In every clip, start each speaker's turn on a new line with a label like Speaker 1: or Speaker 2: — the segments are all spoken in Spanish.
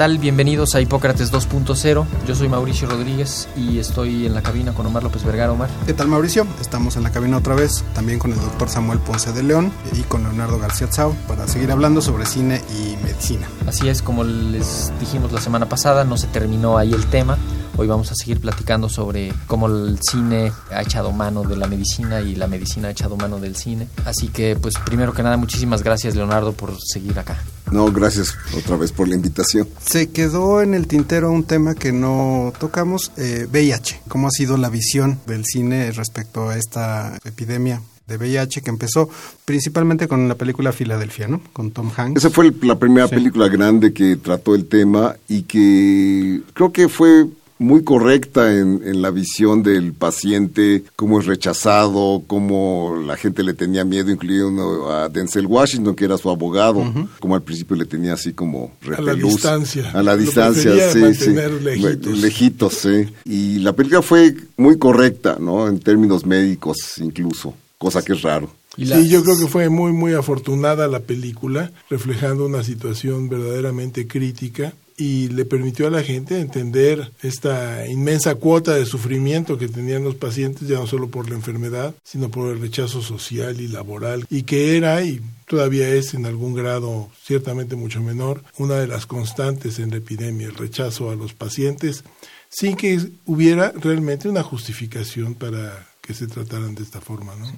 Speaker 1: Tal? Bienvenidos a Hipócrates 2.0. Yo soy Mauricio Rodríguez y estoy en la cabina con Omar López Vergara. Omar.
Speaker 2: ¿Qué tal Mauricio? Estamos en la cabina otra vez, también con el doctor Samuel Ponce de León y con Leonardo García Tsao para seguir hablando sobre cine y medicina.
Speaker 1: Así es, como les dijimos la semana pasada, no se terminó ahí el tema. Hoy vamos a seguir platicando sobre cómo el cine ha echado mano de la medicina y la medicina ha echado mano del cine. Así que, pues, primero que nada, muchísimas gracias, Leonardo, por seguir acá.
Speaker 3: No, gracias otra vez por la invitación.
Speaker 2: Se quedó en el tintero un tema que no tocamos, eh, VIH. ¿Cómo ha sido la visión del cine respecto a esta epidemia? de VIH que empezó principalmente con la película Filadelfia, ¿no? Con Tom Hanks.
Speaker 3: Esa fue la primera
Speaker 2: Sí.
Speaker 3: película grande que trató el tema y que creo que fue muy correcta en, en la visión del paciente, cómo es rechazado, cómo la gente le tenía miedo, incluyendo a Denzel Washington, que era su abogado, como al principio le tenía así como
Speaker 4: A la
Speaker 3: repelús.
Speaker 4: distancia.
Speaker 3: A la distancia, sí, sí.
Speaker 4: lejitos.
Speaker 3: Lejitos, sí. Y la película fue muy correcta, ¿no? En términos médicos incluso, cosa que es raro.
Speaker 1: Y
Speaker 4: Sí, yo creo que fue muy, muy afortunada la película, reflejando una situación verdaderamente crítica y le permitió a la gente entender esta inmensa cuota de sufrimiento que tenían los pacientes, ya no solo por la enfermedad, sino por el rechazo social y laboral, y que era, y todavía es en algún grado ciertamente mucho menor, una de las constantes en la epidemia, el rechazo a los pacientes, sin que hubiera realmente una justificación para que se trataran de esta forma. ¿no?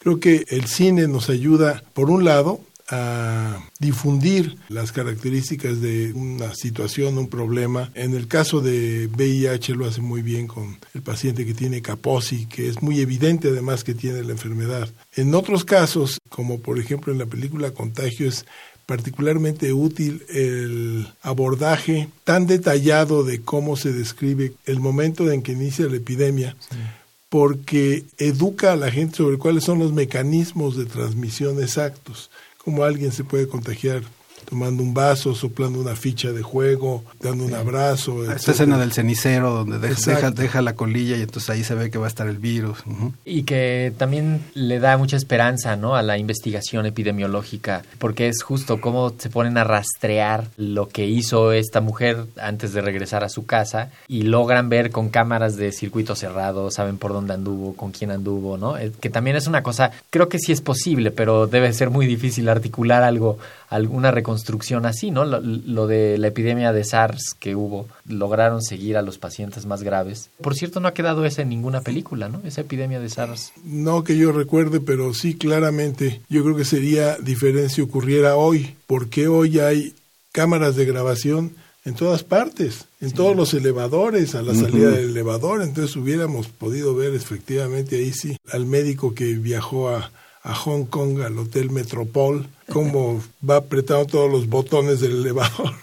Speaker 4: Creo que el cine nos ayuda, por un lado, a difundir las características de una situación, un problema. En el caso de VIH lo hace muy bien con el paciente que tiene Kaposi, que es muy evidente además que tiene la enfermedad. En otros casos, como por ejemplo en la película Contagio, es particularmente útil el abordaje tan detallado de cómo se describe el momento en que inicia la epidemia, porque educa a la gente sobre cuáles son los mecanismos de transmisión exactos, cómo alguien se puede contagiar tomando un vaso, soplando una ficha de juego, dando un abrazo.
Speaker 2: Esta
Speaker 4: etcétera.
Speaker 2: escena del cenicero donde deja, deja,
Speaker 4: Exacto.
Speaker 2: deja la colilla y entonces ahí se ve que va a estar el virus.
Speaker 1: Y que también le da mucha esperanza ¿no? a la investigación epidemiológica, porque es justo cómo se ponen a rastrear lo que hizo esta mujer antes de regresar a su casa y logran ver con cámaras de circuito cerrado, saben por dónde anduvo, con quién anduvo, ¿no? Eh, Que también es una cosa, creo que sí es posible, pero debe ser muy difícil articular algo, alguna reconstrucción así, ¿no? Lo, lo de la epidemia de SARS que hubo, lograron seguir a los pacientes más graves. Por cierto, no ha quedado esa en ninguna película, ¿no? Esa epidemia de SARS.
Speaker 4: No que yo recuerde, pero sí claramente yo creo que sería diferente si ocurriera hoy, porque hoy hay cámaras de grabación en todas partes, en todos los elevadores, a la salida del elevador, entonces hubiéramos podido ver efectivamente ahí sí al médico que viajó a, a Hong Kong, al Hotel Metropol, cómo va apretando todos los botones del elevador.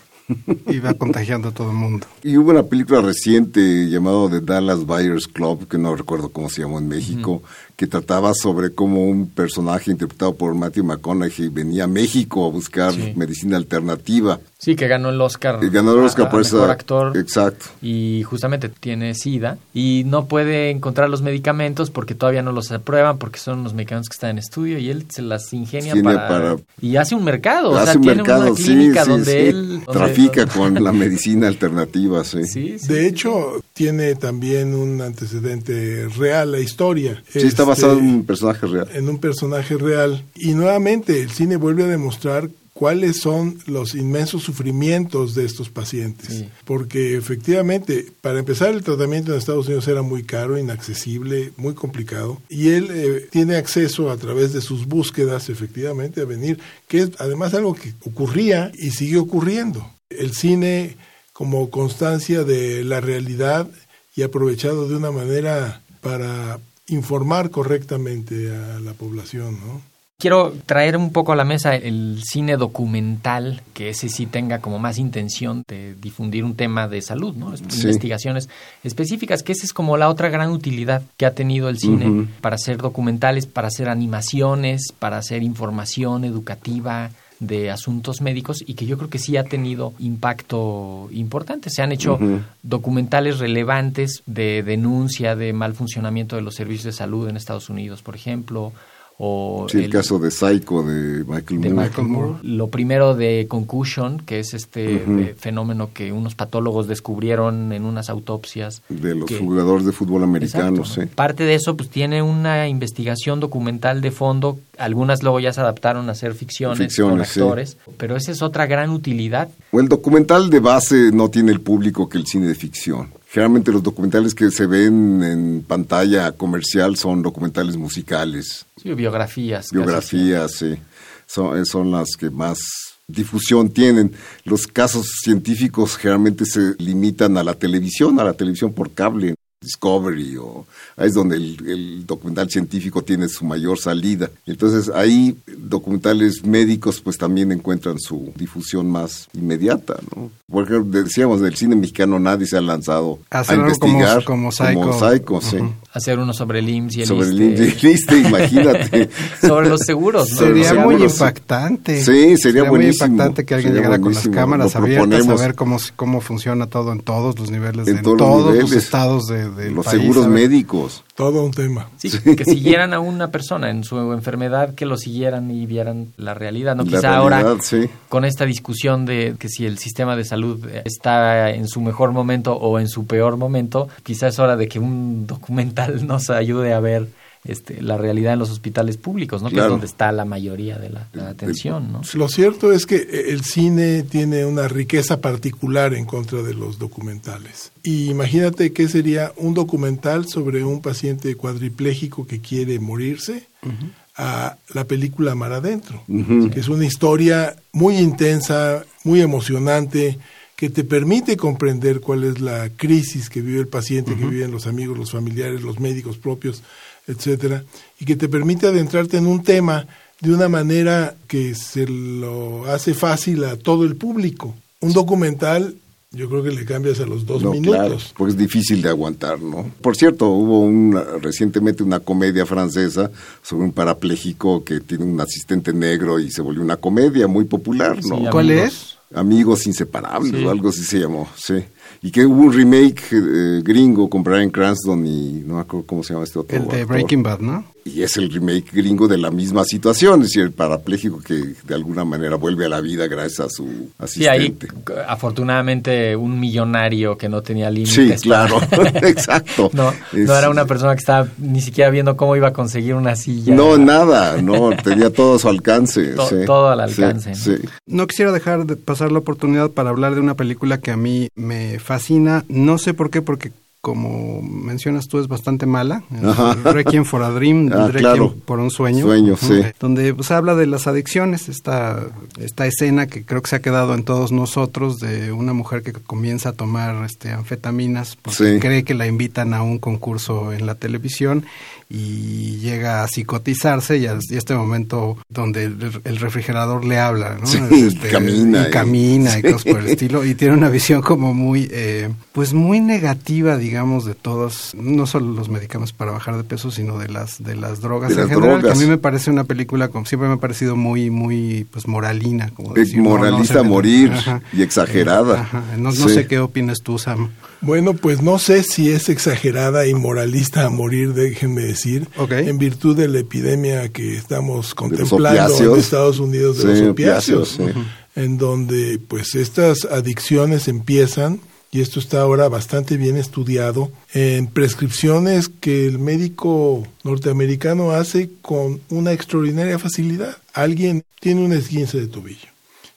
Speaker 2: Y va contagiando a todo el mundo.
Speaker 3: Y hubo una película reciente llamada The Dallas Buyers Club, que no recuerdo cómo se llamó en México, que trataba sobre cómo un personaje interpretado por Matthew McConaughey venía a México a buscar
Speaker 1: Sí.
Speaker 3: medicina alternativa.
Speaker 1: Sí, que ganó el Oscar.
Speaker 3: Y ganó el Oscar
Speaker 1: a- a
Speaker 3: por
Speaker 1: mejor
Speaker 3: esa...
Speaker 1: actor.
Speaker 3: Exacto.
Speaker 1: Y justamente tiene SIDA y no puede encontrar los medicamentos porque todavía no los aprueban porque son los medicamentos que están en estudio y él se las ingenia para,
Speaker 3: para-
Speaker 1: y hace un mercado, o
Speaker 3: Hace
Speaker 1: sea,
Speaker 3: un
Speaker 1: tiene
Speaker 3: mercado,
Speaker 1: una
Speaker 3: sí,
Speaker 1: clínica
Speaker 3: sí,
Speaker 1: donde
Speaker 3: sí.
Speaker 1: él donde-
Speaker 3: Trafica
Speaker 1: donde-
Speaker 3: con la medicina alternativa, sí.
Speaker 1: Sí, sí.
Speaker 4: De hecho, tiene también un antecedente real la historia.
Speaker 3: Sí, está
Speaker 4: Este,
Speaker 3: basado en un personaje real.
Speaker 4: en un personaje real. Y nuevamente el cine vuelve a demostrar cuáles son los inmensos sufrimientos de estos pacientes.
Speaker 1: Sí.
Speaker 4: Porque efectivamente, para empezar, el tratamiento en Estados Unidos era muy caro, inaccesible, muy complicado. Y él eh, tiene acceso a través de sus búsquedas, efectivamente, a venir, que es además algo que ocurría y sigue ocurriendo. El cine como constancia de la realidad y aprovechado de una manera para informar correctamente a la población, ¿no?
Speaker 1: Quiero traer un poco a la mesa el cine documental, que ese sí tenga como más intención de difundir un tema de salud, ¿no? Investigaciones específicas, que esa es como la otra gran utilidad que ha tenido el cine para hacer documentales, para hacer animaciones, para hacer información educativa, de asuntos médicos y que yo creo que sí ha tenido impacto importante. Se han hecho documentales relevantes de denuncia de mal funcionamiento de los servicios de salud en Estados Unidos, por ejemplo, o
Speaker 3: el, caso de Psycho de Michael Moore.
Speaker 1: Lo primero de Concussion, que es este fenómeno que unos patólogos descubrieron en unas autopsias.
Speaker 3: De los jugadores de fútbol americanos,
Speaker 1: Parte de eso pues tiene una investigación documental de fondo. Algunas luego ya se adaptaron a hacer ficciones, con actores, pero esa es otra gran utilidad.
Speaker 3: O el documental de base no tiene el público que el cine de ficción. Generalmente los documentales que se ven en pantalla comercial son documentales musicales.
Speaker 1: Sí, biografías.
Speaker 3: Biografías, sí. Son, son las que más difusión tienen. Los casos científicos generalmente se limitan a la televisión, a la televisión por cable. Discovery o ahí es donde el, documental científico tiene su mayor salida. Entonces ahí documentales médicos pues también encuentran su difusión más inmediata, ¿no? Porque decíamos del cine mexicano nadie se ha lanzado a investigar
Speaker 2: como, como
Speaker 1: Hacer uno sobre el IMSS y el
Speaker 3: Sobre el IMSS imagínate.
Speaker 1: sobre los seguros,
Speaker 2: Sería muy impactante.
Speaker 3: Sí, sería,
Speaker 2: muy impactante que alguien llegara con las cámaras abiertas a ver cómo, cómo funciona todo en todos los niveles, en, todos, los estados de
Speaker 3: los seguros médicos.
Speaker 4: Todo un tema.
Speaker 1: Sí, que siguieran a una persona en su enfermedad, que lo siguieran y vieran la realidad. No quizá ahora con esta discusión de que si el sistema de salud está en su mejor momento o en su peor momento, quizá es hora de que un documental nos ayude a ver este, la realidad en los hospitales públicos, ¿no? Que es donde está la mayoría de la, atención, ¿no?
Speaker 4: Lo cierto es que el cine tiene una riqueza particular en contra de los documentales. Y imagínate qué sería un documental sobre un paciente cuadripléjico que quiere morirse. a la película Mar Adentro, que es una historia muy intensa, muy emocionante, que te permite comprender cuál es la crisis que vive el paciente, que viven los amigos, los familiares, los médicos propios etcétera, y que te permite adentrarte en un tema de una manera que se lo hace fácil a todo el público. Un documental yo creo que le cambias a los dos minutos. Claro,
Speaker 3: porque es difícil de aguantar, ¿no? Por cierto, hubo una, recientemente una comedia francesa sobre un parapléjico que tiene un asistente negro y se volvió una comedia muy popular, ¿no?
Speaker 2: ¿Cuál es?
Speaker 3: Amigos inseparables o algo así se llamó, sí y que hubo un remake eh, gringo con Brian Cranston y no me acuerdo cómo se llama este otro.
Speaker 2: El de Breaking Bad, ¿no?
Speaker 3: y es el remake gringo de la misma situación, es decir, el parapléjico que de alguna manera vuelve a la vida gracias a su asistente.
Speaker 1: Sí, ahí afortunadamente un millonario que no tenía límites.
Speaker 3: Sí, claro, exacto.
Speaker 1: No, no era una persona que estaba ni siquiera viendo cómo iba a conseguir una silla.
Speaker 3: No, nada, no, tenía todo a su alcance.
Speaker 1: Todo al alcance.
Speaker 2: ¿no? quisiera dejar de pasar la oportunidad para hablar de una película que a mí me fascina, no sé por qué, porque como mencionas tú, es bastante mala. Requiem for a Dream, ah, Requiem por un sueño.
Speaker 3: Sueño, sí.
Speaker 2: Donde pues, habla de las adicciones, esta, esta escena que creo que se ha quedado en todos nosotros de una mujer que comienza a tomar este, anfetaminas porque cree que la invitan a un concurso en la televisión y llega a psicotizarse y a, este momento donde el, refrigerador le habla, ¿no?
Speaker 3: Este, camina.
Speaker 2: Y, camina y cosas por el estilo y tiene una visión como muy, eh, pues muy negativa, digamos, de todos, no solo los medicamentos para bajar de peso, sino de las de las drogas en general, que a mí me parece una película, como siempre me ha parecido muy, muy, pues moralina, como
Speaker 3: decir, Moralista a morir y exagerada.
Speaker 2: no, sé qué opinas tú, Sam.
Speaker 4: Bueno, pues no sé si es exagerada y moralista a morir, déjenme decir, en virtud de la epidemia que estamos contemplando en Estados Unidos de los opiáceos, en donde pues estas adicciones empiezan, y esto está ahora bastante bien estudiado, en prescripciones que el médico norteamericano hace con una extraordinaria facilidad. Alguien tiene un esguince de tobillo.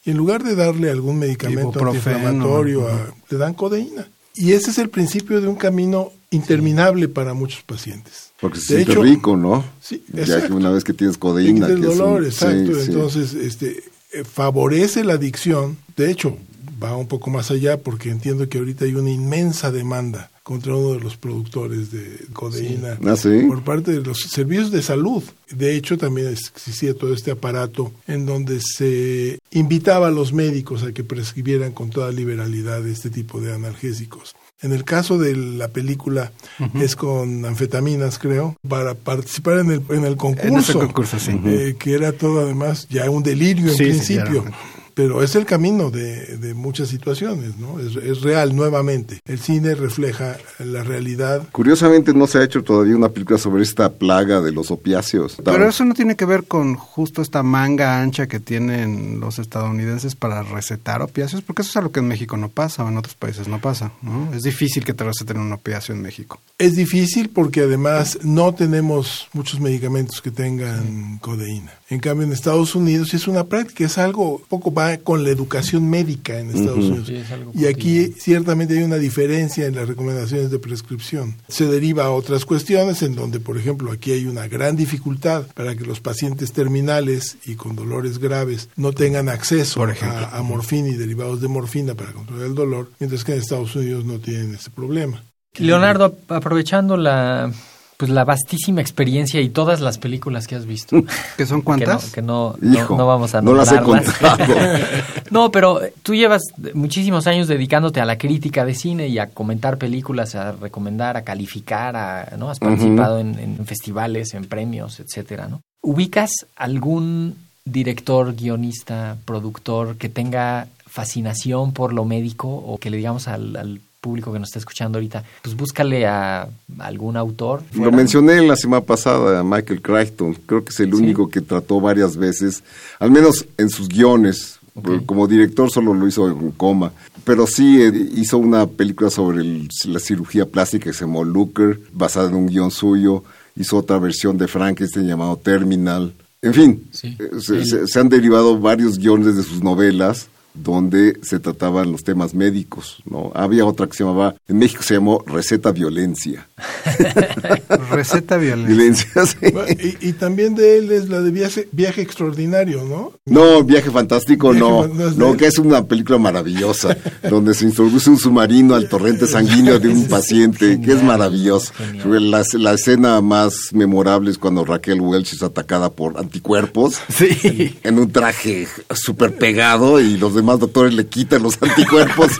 Speaker 4: Y en lugar de darle algún medicamento antiinflamatorio, le dan codeína y ese es el principio de un camino interminable para muchos pacientes.
Speaker 3: Porque se siente rico, ¿no?
Speaker 4: Sí,
Speaker 3: Ya que una vez que tienes codeína.
Speaker 4: El dolor, exacto. Entonces, este, eh, favorece la adicción. De hecho, va un poco más allá porque entiendo que ahorita hay una inmensa demanda contra uno de los productores de codeína
Speaker 3: Ah, ¿sí?
Speaker 4: por parte de los servicios de salud. De hecho, también existía todo este aparato en donde se invitaba a los médicos a que prescribieran con toda liberalidad este tipo de analgésicos. En el caso de la película es con anfetaminas, creo, para participar en el, en el concurso.
Speaker 2: En ese concurso, sí.
Speaker 4: eh, que era todo además ya un delirio en principio.
Speaker 2: ya.
Speaker 4: Pero es el camino de, de muchas situaciones, ¿no? Es, es real nuevamente. El cine refleja la realidad.
Speaker 3: Curiosamente no se ha hecho todavía una película sobre esta plaga de los opiáceos.
Speaker 2: Pero eso no tiene que ver con justo esta manga ancha que tienen los estadounidenses para recetar opiáceos, porque eso es algo que en México no pasa o en otros países no pasa. ¿no? Es difícil que te receten un opiáceo en México.
Speaker 4: Es difícil porque además no tenemos muchos medicamentos que tengan codeína. En cambio, en Estados Unidos es una práctica, es algo, poco va con la educación médica en Estados Unidos.
Speaker 1: Sí, es algo
Speaker 4: y aquí ciertamente hay una diferencia en las recomendaciones de prescripción. Se deriva a otras cuestiones en donde, por ejemplo, aquí hay una gran dificultad para que los pacientes terminales y con dolores graves no tengan acceso
Speaker 2: Por ejemplo.
Speaker 4: a, a morfina y derivados de morfina para controlar el dolor, mientras que en Estados Unidos no tienen ese problema.
Speaker 1: Leonardo, ap- aprovechando la pues la vastísima experiencia y todas las películas que has visto.
Speaker 2: ¿Que son cuántas?
Speaker 1: Que no, que no,
Speaker 3: Hijo,
Speaker 1: no, no vamos a
Speaker 3: no las he
Speaker 1: nombrarlas.
Speaker 3: contado.
Speaker 1: no, pero tú llevas muchísimos años dedicándote a la crítica de cine y a comentar películas, a recomendar, a calificar, a, ¿no? Has participado en, en festivales, en premios, etcétera, ¿no? ¿Ubicas algún director, guionista, productor que tenga fascinación por lo médico o que le digamos al, al público que nos está escuchando ahorita, pues búscale a algún autor?
Speaker 3: Lo mencioné la semana pasada, a Michael Crichton. Creo que es el
Speaker 1: Sí.
Speaker 3: único que trató varias veces, al menos en sus guiones.
Speaker 1: Ok.
Speaker 3: Como director solo lo hizo en coma. Pero sí eh, hizo una película sobre el- la cirugía plástica que se llamó Looker, basada en un guion suyo. Hizo otra versión de Frankenstein llamado Terminal. En fin,
Speaker 1: Sí.
Speaker 3: eh, se,
Speaker 1: El-
Speaker 3: se- se han derivado varios guiones de sus novelas donde se trataban los temas médicos, ¿no? Había otra que se llamaba, en México se llamó Receta Violencia.
Speaker 2: Receta violenta.
Speaker 3: Violencia, sí.
Speaker 4: Bueno, Y, y también de él es la de viaje, viaje extraordinario, ¿no?
Speaker 3: No, Viaje Fantástico
Speaker 4: Viaje
Speaker 3: no.
Speaker 4: no
Speaker 3: que es una película maravillosa, donde se introduce un submarino al torrente sanguíneo de un paciente, que es maravilloso. La, la escena más memorable es cuando Raquel Welch es atacada por anticuerpos
Speaker 2: Sí.
Speaker 3: en un traje súper pegado y los demás doctores le quitan los anticuerpos.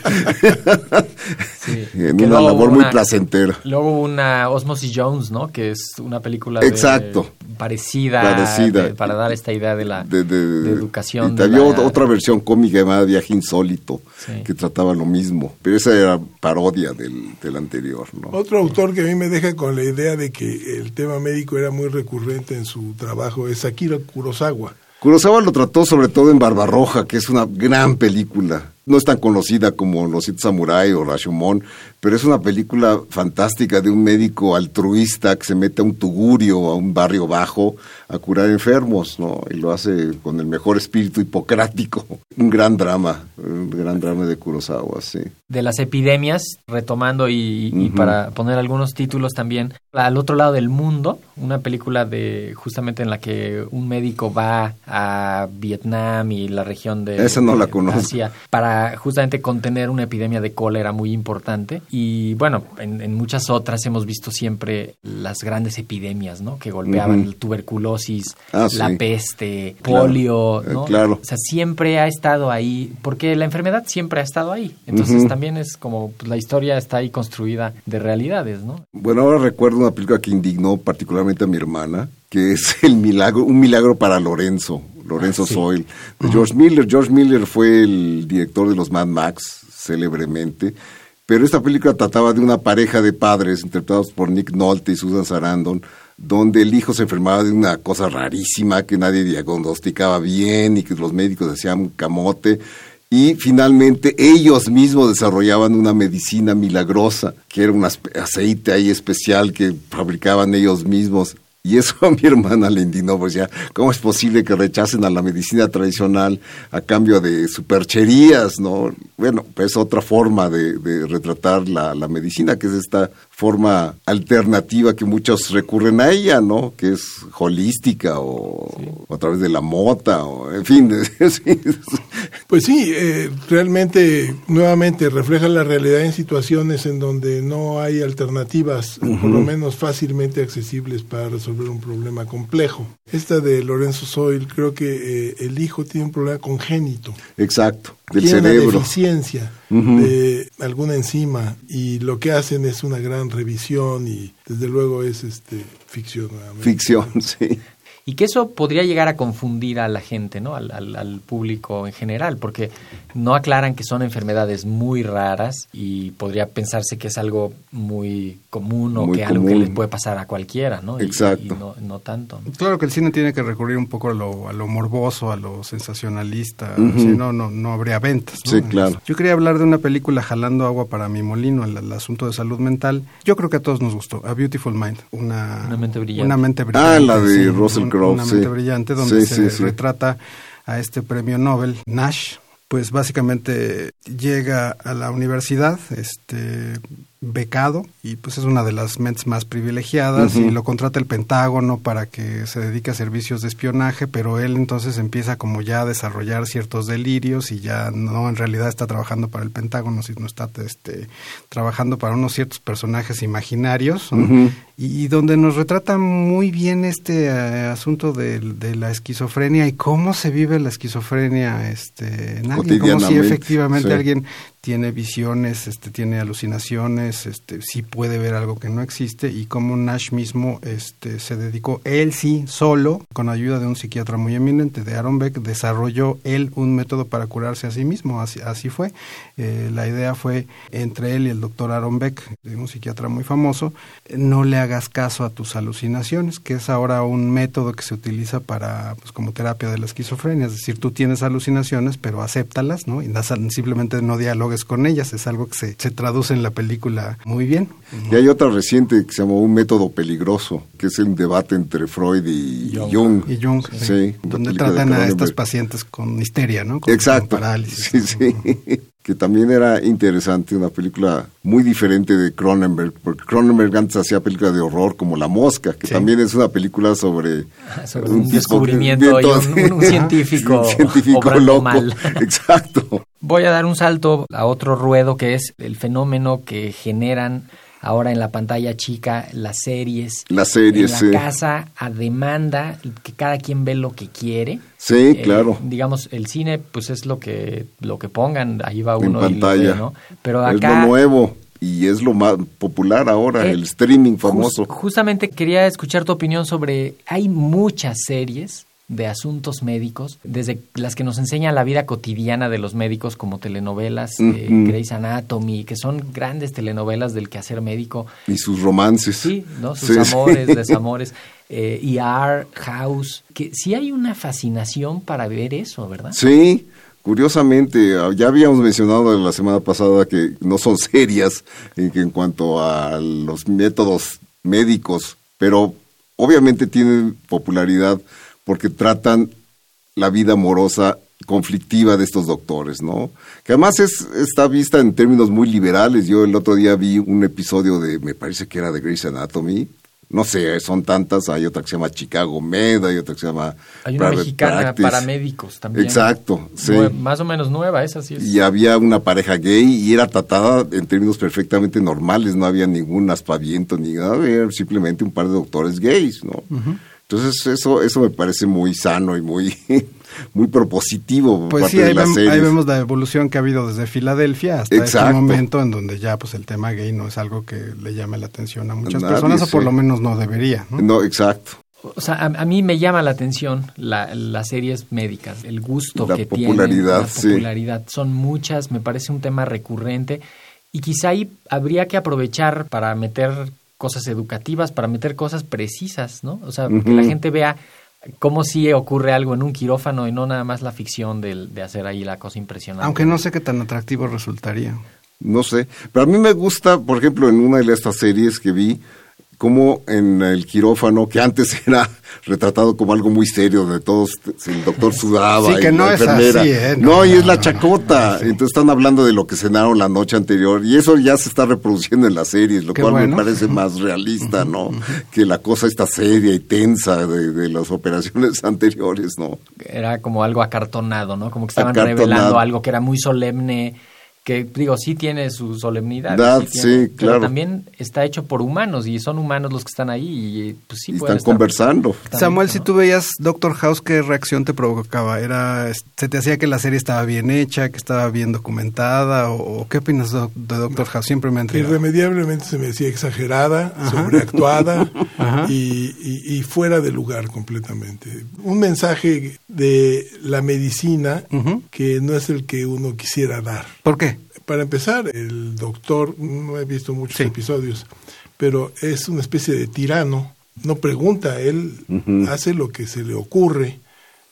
Speaker 1: Sí.
Speaker 3: en
Speaker 1: Que
Speaker 3: una
Speaker 1: luego
Speaker 3: labor muy
Speaker 1: una-
Speaker 3: placentera.
Speaker 1: Luego hubo una Osmosis Jones, ¿no? Que es una película de-
Speaker 3: Exacto.
Speaker 1: parecida,
Speaker 3: Parecida.
Speaker 1: de- para dar esta idea de la
Speaker 3: de, de-
Speaker 1: de educación.
Speaker 3: Y
Speaker 1: de
Speaker 3: había
Speaker 1: la-
Speaker 3: otra versión cómica llamada Viaje Insólito,
Speaker 1: Sí.
Speaker 3: que trataba lo mismo, pero esa era parodia del, del anterior, ¿no?
Speaker 4: Otro autor que a mí me deja con la idea de que el tema médico era muy recurrente en su trabajo es Akira Kurosawa.
Speaker 3: Kurosawa lo trató sobre todo en Barbarroja, que es una gran película. No es tan conocida como Los Siete Samurai o Rashomon, pero es una película fantástica de un médico altruista que se mete a un tugurio, a un barrio bajo, a curar enfermos, ¿no? Y lo hace con el mejor espíritu hipocrático. Un gran drama, un gran drama de Kurosawa, sí.
Speaker 1: de las epidemias, retomando y, para poner algunos títulos también, al otro lado del mundo, una película de justamente en la que un médico va a Vietnam y la región de,
Speaker 3: Esa no la conozco.
Speaker 1: Asia para justamente contener una epidemia de cólera muy importante y bueno, en, en muchas otras hemos visto siempre las grandes epidemias, ¿no? Que golpeaban el tuberculosis,
Speaker 3: Ah,
Speaker 1: la
Speaker 3: sí.
Speaker 1: peste,
Speaker 3: Claro,
Speaker 1: polio,
Speaker 3: eh, claro.
Speaker 1: O sea, siempre ha estado ahí, porque la enfermedad siempre ha estado ahí. Entonces también es como pues, la historia está ahí construida de realidades, ¿no?
Speaker 3: Bueno, ahora recuerdo una película que indignó particularmente a mi hermana, que es el milagro, un milagro para Lorenzo, Lorenzo Soil, de George Miller. George Miller fue el director de los Mad Max, célebremente, pero esta película trataba de una pareja de padres interpretados por Nick Nolte y Susan Sarandon, donde el hijo se enfermaba de una cosa rarísima que nadie diagnosticaba bien y que los médicos hacían camote. Y finalmente ellos mismos desarrollaban una medicina milagrosa, que era un aceite ahí especial que fabricaban ellos mismos. Y eso a mi hermana le indignó, pues ya, ¿cómo es posible que rechacen a la medicina tradicional a cambio de supercherías, no? Bueno, pues otra forma de, de retratar la, la medicina, que es esta forma alternativa que muchos recurren a ella, ¿no? Que es holística o, o a través de la mota, o en fin,
Speaker 4: Pues sí, eh, realmente nuevamente refleja la realidad en situaciones en donde no hay alternativas, por lo menos fácilmente accesibles para resolver un problema complejo. Esta de Lorenzo Soil, creo que eh, el hijo tiene un problema congénito.
Speaker 3: Exacto, del
Speaker 4: tiene
Speaker 3: cerebro.
Speaker 4: una deficiencia de alguna enzima y lo que hacen es una gran revisión y desde luego es este ficción nuevamente.
Speaker 3: Ficción, sí.
Speaker 1: Y que eso podría llegar a confundir a la gente, ¿no? Al, al- al público en general, porque no aclaran que son enfermedades muy raras y podría pensarse que es algo muy común o
Speaker 3: Muy
Speaker 1: que algo que
Speaker 3: común.
Speaker 1: les puede pasar a cualquiera, ¿no?
Speaker 3: Exacto.
Speaker 1: Y, no, no tanto. ¿no?
Speaker 2: Claro que el cine tiene que recurrir un poco a lo, a lo morboso, a lo sensacionalista,
Speaker 3: Ujú.
Speaker 2: si no, no, no habría ventas. ¿no?
Speaker 3: Sí, claro.
Speaker 2: Yo quería hablar de una película Jalando agua para mi molino, el, el asunto de salud mental. Yo creo que a todos nos gustó, A Beautiful Mind, una,
Speaker 1: Una mente brillante.
Speaker 2: Una mente
Speaker 3: Ah,
Speaker 2: brillante,
Speaker 3: la de
Speaker 2: sí,
Speaker 3: Russell
Speaker 2: un- Una
Speaker 3: sí.
Speaker 2: mente brillante donde
Speaker 3: Sí,
Speaker 2: se
Speaker 3: sí.
Speaker 2: retrata a este premio Nobel, Nash, pues básicamente llega a la universidad, este becado y pues es una de las mentes más privilegiadas y lo contrata el Pentágono para que se dedique a servicios de espionaje, pero él entonces empieza como ya a desarrollar ciertos delirios y ya no en realidad está trabajando para el Pentágono, sino está este trabajando para unos ciertos personajes imaginarios y, y donde nos retrata muy bien este eh, asunto de, de la esquizofrenia y cómo se vive la esquizofrenia este en alguien, como si efectivamente
Speaker 3: sí.
Speaker 2: alguien tiene visiones, este, tiene alucinaciones, este, sí puede ver algo que no existe y como Nash mismo este, se dedicó, él sí, solo, con ayuda de un psiquiatra muy eminente, de Aaron Beck, desarrolló él un método para curarse a sí mismo, así, así fue. Eh, la idea fue entre él y el doctor Aaron Beck, un psiquiatra muy famoso, no le hagas caso a tus alucinaciones, que es ahora un método que se utiliza para, pues, como terapia de la esquizofrenia, es decir, tú tienes alucinaciones, pero acéptalas, ¿no? Y simplemente no dialogues con ellas, es algo que se, se traduce en la película muy bien.
Speaker 3: Y hay otra reciente que se llamó Un método peligroso, que es el debate entre Freud y
Speaker 1: Jung.
Speaker 3: Jung.
Speaker 2: Y Jung, sí,
Speaker 3: Sí, una
Speaker 2: donde tratan a estas pacientes con histeria, ¿no? Con,
Speaker 3: Exacto.
Speaker 2: con parálisis.
Speaker 3: Sí, sí. que también era interesante, una película muy diferente de Cronenberg, porque Cronenberg antes hacía películas de horror como La Mosca, que
Speaker 2: Sí.
Speaker 3: también es una película sobre,
Speaker 1: Sobre un descubrimiento y un- un
Speaker 3: sí.
Speaker 1: científico
Speaker 3: Un científico loco.
Speaker 1: mal.
Speaker 3: Exacto.
Speaker 1: Voy a dar un salto a otro ruedo que es el fenómeno que generan ahora en la pantalla chica las series.
Speaker 3: Las series,
Speaker 1: En la
Speaker 3: sí.
Speaker 1: casa a demanda, que cada quien ve lo que quiere.
Speaker 3: Sí,
Speaker 1: Eh,
Speaker 3: claro.
Speaker 1: Digamos, el cine pues es lo que lo que pongan, ahí va
Speaker 3: En
Speaker 1: uno y lo
Speaker 3: pantalla.
Speaker 1: ve, ¿no? Pero
Speaker 3: Es lo nuevo y es lo más popular ahora,
Speaker 1: Eh,
Speaker 3: el streaming famoso.
Speaker 1: Jus- justamente quería escuchar tu opinión sobre, hay muchas series de asuntos médicos, desde las que nos enseñan la vida cotidiana de los médicos como telenovelas, eh,
Speaker 3: Ujú.
Speaker 1: Grey's Anatomy, que son grandes telenovelas del quehacer médico,
Speaker 3: y sus romances.
Speaker 1: sí, ¿no? Sus
Speaker 3: Sí, sí.
Speaker 1: amores, desamores, eh, ER, House, que sí hay una fascinación para ver eso, ¿verdad?
Speaker 3: Sí, curiosamente, ya habíamos mencionado la semana pasada que no son serias en, que en cuanto a los métodos médicos, pero obviamente tienen popularidad porque tratan la vida amorosa conflictiva de estos doctores, ¿no? Que además es, está vista en términos muy liberales. Yo el otro día vi un episodio de, me parece que era de Grey's Anatomy. No sé, son tantas. Hay otra que se llama Chicago Med, hay otra que se llama
Speaker 1: Hay una
Speaker 3: Private
Speaker 1: mexicana
Speaker 3: Practice.
Speaker 1: para médicos también.
Speaker 3: Exacto, sí.
Speaker 1: Nue- más o menos nueva, esa sí es.
Speaker 3: Y había una pareja gay y era tratada en términos perfectamente normales, no había ningún aspaviento ni nada, era simplemente un par de doctores gays, ¿no? Entonces eso eso me parece muy sano y muy muy propositivo
Speaker 2: Pues
Speaker 3: parte
Speaker 2: sí, ahí,
Speaker 3: de las
Speaker 2: vem-
Speaker 3: series.
Speaker 2: ahí vemos la evolución que ha habido desde Filadelfia hasta
Speaker 3: Exacto.
Speaker 2: este momento en donde ya pues el tema gay no es algo que le llame la atención a muchas
Speaker 3: nadie,
Speaker 2: personas o por
Speaker 3: sí.
Speaker 2: lo menos no debería. ¿no?
Speaker 3: No, exacto.
Speaker 1: O sea, a, a mí me llama la atención la- las series médicas, el gusto
Speaker 3: La
Speaker 1: que
Speaker 3: popularidad,
Speaker 1: tienen, la
Speaker 3: sí.
Speaker 1: popularidad. Son muchas, me parece un tema recurrente y quizá ahí habría que aprovechar para meter cosas educativas, para meter cosas precisas, ¿no? O sea, que la gente vea cómo sí ocurre algo en un quirófano y no nada más la ficción del- de, hacer ahí la cosa impresionante.
Speaker 2: Aunque no sé qué tan atractivo resultaría.
Speaker 3: No sé, pero a mí me gusta, por ejemplo, en una de estas series que vi, como en el quirófano, que antes era retratado como algo muy serio, de todos, el doctor sudaba
Speaker 2: Sí, que
Speaker 3: y
Speaker 2: no
Speaker 3: la
Speaker 2: es
Speaker 3: enfermera.
Speaker 2: así, ¿eh?
Speaker 3: No,
Speaker 2: No,
Speaker 3: y es la
Speaker 2: no.
Speaker 3: chacota. Entonces están hablando de lo que cenaron la noche anterior y eso ya se está reproduciendo en las series, lo
Speaker 2: Qué
Speaker 3: cual
Speaker 2: bueno.
Speaker 3: me parece más realista, ¿no? Que la cosa está seria y tensa de, de las operaciones anteriores, ¿no?
Speaker 1: Era como algo acartonado, ¿no? Como que estaban
Speaker 3: Acartonado.
Speaker 1: revelando algo que era muy solemne, que digo, sí tiene su solemnidad. Tiene,
Speaker 3: sí,
Speaker 1: pero
Speaker 3: claro.
Speaker 1: también está hecho por humanos y son humanos los que están ahí y pues sí
Speaker 3: y
Speaker 1: pueden
Speaker 3: están
Speaker 1: estar-
Speaker 3: conversando.
Speaker 2: Samuel, si
Speaker 1: ¿no?
Speaker 2: tú veías Doctor House, ¿qué reacción te provocaba? ¿Era, ¿Se te hacía que la serie estaba bien hecha, que estaba bien documentada? ¿O, qué opinas de, de Doctor House? Siempre me ha.
Speaker 4: Irremediablemente se me decía exagerada,
Speaker 2: Ajá.
Speaker 4: sobreactuada
Speaker 2: Ajá.
Speaker 4: y, y- y fuera de lugar completamente. Un mensaje de la medicina que no es el que uno quisiera dar.
Speaker 2: ¿Por qué?
Speaker 4: Para empezar, el doctor, no he visto muchos
Speaker 2: Sí.
Speaker 4: episodios, pero es una especie de tirano, no pregunta, él hace lo que se le ocurre,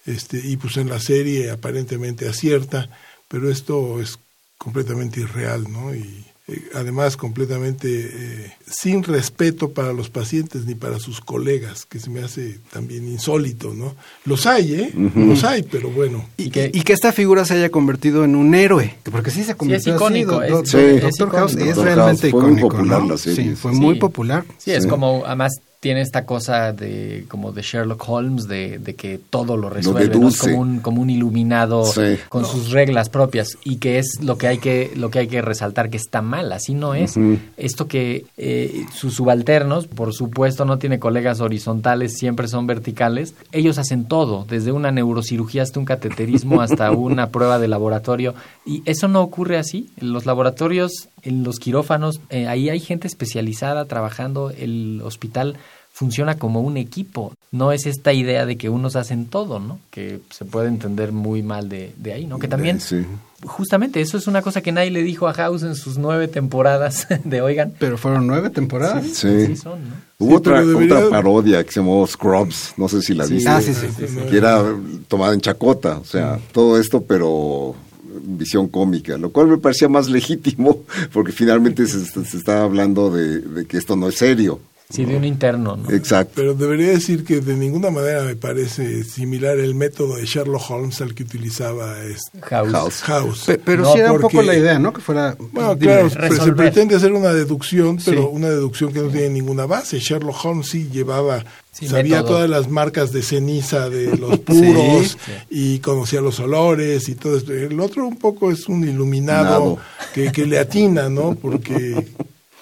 Speaker 4: este, y pues en la serie aparentemente acierta, pero esto es completamente irreal, ¿no? Y eh, además completamente eh, sin respeto para los pacientes ni para sus colegas, que se me hace también insólito, ¿no? Los hay, ¿eh? Los hay, pero bueno.
Speaker 2: Y,
Speaker 1: que-
Speaker 2: y que esta figura se haya convertido en un héroe. Porque sí se convirtió
Speaker 1: icónico,
Speaker 2: así.
Speaker 1: es-
Speaker 3: Sí.
Speaker 2: Doctor
Speaker 1: es
Speaker 2: House
Speaker 1: icónico.
Speaker 2: es realmente
Speaker 3: House fue muy
Speaker 2: icónico.
Speaker 3: popular
Speaker 2: ¿no?
Speaker 3: la serie.
Speaker 2: Sí, fue
Speaker 1: Sí.
Speaker 2: muy popular.
Speaker 1: Sí, es
Speaker 3: Sí.
Speaker 1: como, además tiene esta cosa de como de Sherlock Holmes, de, de que todo lo resuelve,
Speaker 3: deduce.
Speaker 1: como un, como un iluminado
Speaker 3: Sí.
Speaker 1: con sus reglas propias y que es lo que hay que, lo que hay que resaltar que está mal, así no es. Esto que eh, sus subalternos, por supuesto, no tiene colegas horizontales, siempre son verticales, ellos hacen todo, desde una neurocirugía hasta un cateterismo, hasta una prueba de laboratorio, y eso no ocurre así. En los laboratorios, en los quirófanos, eh, ahí hay gente especializada trabajando, el hospital funciona como un equipo, no es esta idea de que unos hacen todo, ¿no? Que se puede entender muy mal de, de ahí, ¿no? Que también,
Speaker 3: Sí.
Speaker 1: justamente, eso es una cosa que nadie le dijo a House en sus nueve temporadas de Oigan,
Speaker 2: Pero fueron nueve temporadas.
Speaker 3: Sí.
Speaker 1: así son, ¿no?
Speaker 3: Hubo
Speaker 4: Sí,
Speaker 3: otra,
Speaker 4: debería-
Speaker 3: otra parodia que se llamó Scrubs, no sé si la
Speaker 1: Sí.
Speaker 3: viste.
Speaker 2: Ah, sí, sí, sí,
Speaker 4: sí.
Speaker 3: Que era tomada en chacota, o sea, todo esto, pero visión cómica, lo cual me parecía más legítimo, porque finalmente se, se estaba hablando de, de que esto no es serio.
Speaker 1: Sí, de un interno, ¿no?
Speaker 3: Exacto.
Speaker 4: Pero debería decir que de ninguna manera me parece similar el método de Sherlock Holmes al que utilizaba este
Speaker 1: House.
Speaker 3: House.
Speaker 4: House.
Speaker 2: Pe- pero
Speaker 4: No,
Speaker 2: sí era un poco la idea, ¿no? Que fuera...
Speaker 4: Bueno,
Speaker 2: dime.
Speaker 4: claro, pues, se
Speaker 1: resolver.
Speaker 4: pretende hacer una deducción, pero
Speaker 2: Sí.
Speaker 4: una deducción que no tiene ninguna base. Sherlock Holmes sí llevaba,
Speaker 1: Sí,
Speaker 4: sabía
Speaker 1: método.
Speaker 4: todas las marcas de ceniza de los puros y conocía los olores y todo esto. El otro un poco es un iluminado
Speaker 3: Nado.
Speaker 4: que, que le atina, ¿no? Porque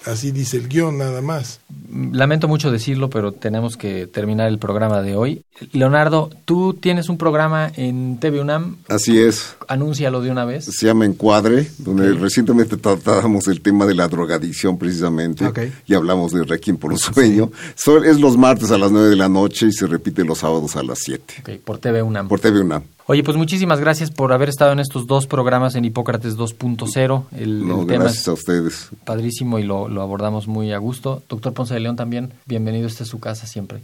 Speaker 4: así dice el guion nada más.
Speaker 1: Lamento mucho decirlo, pero tenemos que terminar el programa de hoy. Leonardo, tú tienes un programa en TV UNAM,
Speaker 3: Así es.
Speaker 1: anúncialo de una vez.
Speaker 3: Se llama Encuadre, donde recientemente tratábamos el tema de la drogadicción precisamente
Speaker 2: Ok.
Speaker 3: y hablamos de Requiem por un sueño. So- es los martes a las 9 de la noche y se repite los sábados a las 7
Speaker 1: Ok, por TV UNAM.
Speaker 3: por TV UNAM.
Speaker 1: Oye, pues muchísimas gracias por haber estado en estos dos programas en Hipócrates 2.0. El,
Speaker 3: No,
Speaker 1: el tema
Speaker 3: gracias
Speaker 1: es
Speaker 3: a ustedes.
Speaker 1: padrísimo y lo, lo abordamos muy a gusto. Doctor Ponce de León también, bienvenido, esta es su casa siempre.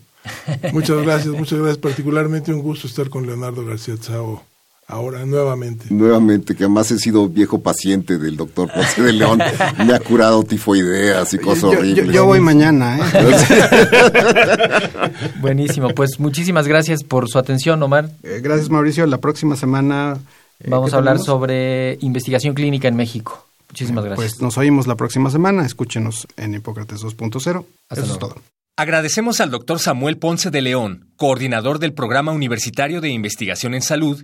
Speaker 4: Muchas gracias, muchas gracias. Particularmente un gusto estar con Leonardo García Tsao ahora nuevamente.
Speaker 3: Nuevamente, que además he sido viejo paciente del doctor Ponce de León. Me ha curado tifoideas y cosas
Speaker 2: Yo-
Speaker 3: horribles.
Speaker 2: yo voy mañana, ¿eh?
Speaker 1: Buenísimo, pues muchísimas gracias por su atención, Omar.
Speaker 2: Eh, Gracias, Mauricio. La próxima semana... eh,
Speaker 1: Vamos
Speaker 2: ¿qué
Speaker 1: a hablar
Speaker 2: tenemos?
Speaker 1: sobre investigación clínica en México. Muchísimas gracias.
Speaker 2: Pues nos oímos la próxima semana. Escúchenos en Hipócrates 2.0. Eso es todo.
Speaker 5: Agradecemos al doctor Samuel Ponce de León, coordinador del Programa Universitario de Investigación en Salud